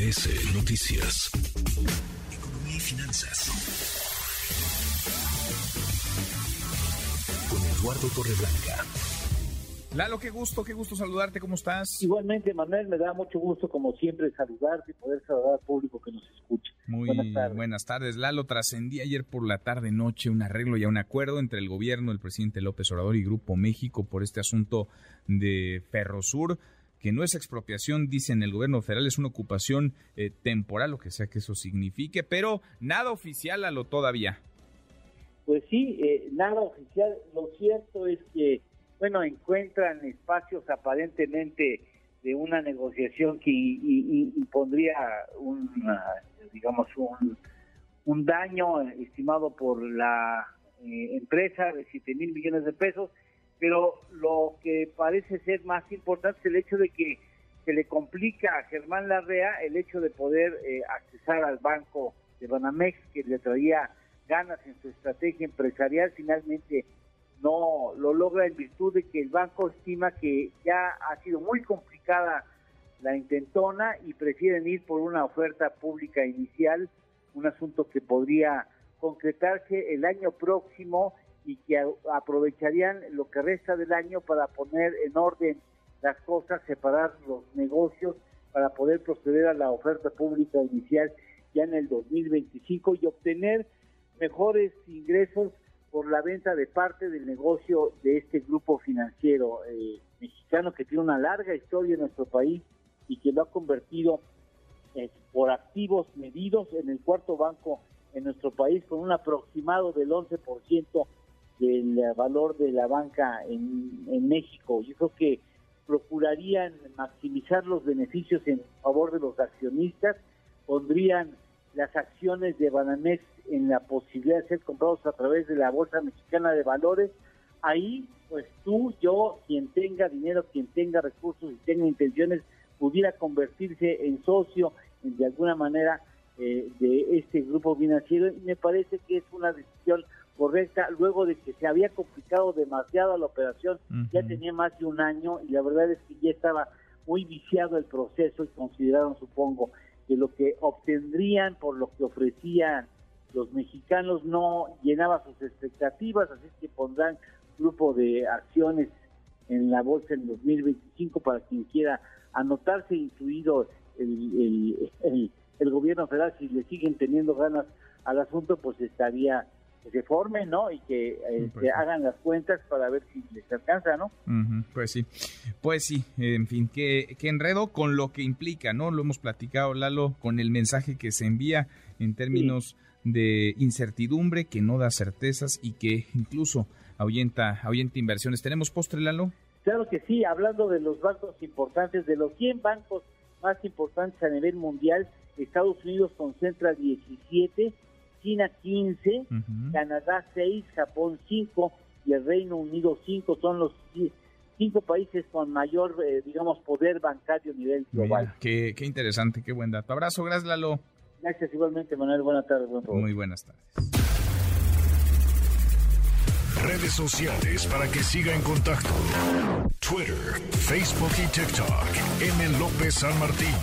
MBS Noticias. Economía y finanzas. Con Eduardo Torreblanca. Lalo, qué gusto, qué gusto saludarte, ¿cómo estás? Igualmente, Manuel, me da mucho gusto, como siempre, saludarte y poder saludar al público que nos escucha. Muy buenas tardes. Buenas tardes. Lalo, trascendí ayer por la tarde-noche un arreglo y un acuerdo entre el gobierno, el presidente López Obrador y Grupo México por este asunto de Ferrosur que no es expropiación, dicen el gobierno federal, es una ocupación eh, temporal, lo que sea que eso signifique, pero nada oficial a lo todavía. Pues sí, eh, nada oficial. Lo cierto es que, bueno, encuentran espacios aparentemente de una negociación que impondría un, digamos, un, un daño estimado por la eh, empresa de 7 mil millones de pesos pero lo que parece ser más importante es el hecho de que se le complica a Germán Larrea el hecho de poder eh, accesar al banco de Banamex, que le traía ganas en su estrategia empresarial, finalmente no lo logra en virtud de que el banco estima que ya ha sido muy complicada la intentona y prefieren ir por una oferta pública inicial, un asunto que podría concretarse el año próximo y que aprovecharían lo que resta del año para poner en orden las cosas, separar los negocios para poder proceder a la oferta pública inicial ya en el 2025 y obtener mejores ingresos por la venta de parte del negocio de este grupo financiero eh, mexicano que tiene una larga historia en nuestro país y que lo ha convertido eh, por activos medidos en el cuarto banco en nuestro país con un aproximado del 11% del valor de la banca en, México. Yo creo que procurarían maximizar los beneficios en favor de los accionistas, pondrían las acciones de Banamex en la posibilidad de ser comprados a través de la Bolsa Mexicana de Valores. Ahí, pues tú, yo, quien tenga dinero, quien tenga recursos y tenga intenciones, pudiera convertirse en socio de alguna manera eh, de este grupo financiero. Y me parece que es una decisión correcta luego de que se había complicado demasiado la operación, ya tenía más de un año y la verdad es que ya estaba muy viciado el proceso y consideraron, supongo, que lo que obtendrían por lo que ofrecían los mexicanos no llenaba sus expectativas, así que pondrán grupo de acciones en la bolsa en 2025 para quien quiera anotarse, incluido el, el, el gobierno federal, si le siguen teniendo ganas al asunto, pues estaría que se formen, ¿no? Y que eh, pues hagan las cuentas para ver si les alcanza, ¿no? pues sí, pues sí, en fin, que, que enredo con lo que implica, ¿no? Lo hemos platicado, Lalo, con el mensaje que se envía en términos de incertidumbre, que no da certezas y que incluso ahuyenta, ahuyenta inversiones. ¿Tenemos postre, Lalo? Claro que sí, hablando de los bancos importantes, de los 100 bancos más importantes a nivel mundial, Estados Unidos concentra 17 China 15, Canadá 6, Japón 5 y el Reino Unido 5 son los cinco países con mayor, eh, digamos, poder bancario a nivel global. qué, qué, interesante, qué buen dato. Abrazo, gracias Lalo. Gracias igualmente, Manuel. Buenas tardes. Muy buenas tardes. Redes sociales para que siga en contacto: Twitter, Facebook y TikTok. M. López San Martín.